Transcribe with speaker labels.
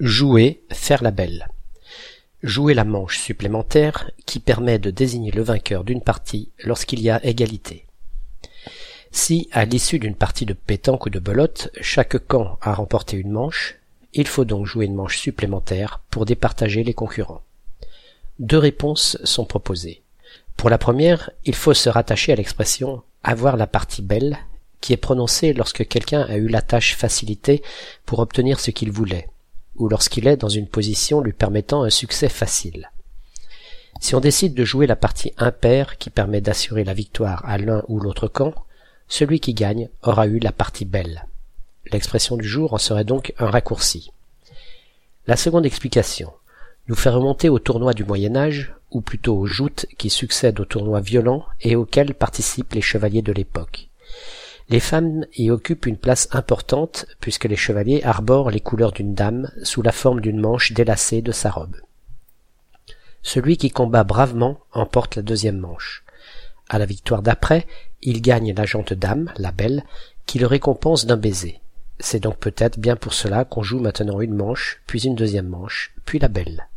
Speaker 1: Jouer, faire la belle. Jouer la manche supplémentaire qui permet de désigner le vainqueur d'une partie lorsqu'il y a égalité. Si, à l'issue d'une partie de pétanque ou de belote, chaque camp a remporté une manche, il faut donc jouer une manche supplémentaire pour départager les concurrents. Deux réponses sont proposées. Pour la première, il faut se rattacher à l'expression avoir la partie belle qui est prononcée lorsque quelqu'un a eu la tâche facilitée pour obtenir ce qu'il voulait, ou lorsqu'il est dans une position lui permettant un succès facile. Si on décide de jouer la partie impaire qui permet d'assurer la victoire à l'un ou l'autre camp, celui qui gagne aura eu la partie belle. L'expression du jour en serait donc un raccourci. La seconde explication nous fait remonter au tournoi du Moyen Âge, ou plutôt aux joutes qui succèdent aux tournois violents et auxquels participent les chevaliers de l'époque. Les femmes y occupent une place importante puisque les chevaliers arborent les couleurs d'une dame sous la forme d'une manche délacée de sa robe. Celui qui combat bravement emporte la deuxième manche. À la victoire d'après, il gagne la jante dame, la belle, qui le récompense d'un baiser. C'est donc peut-être bien pour cela qu'on joue maintenant une manche, puis une deuxième manche, puis la belle.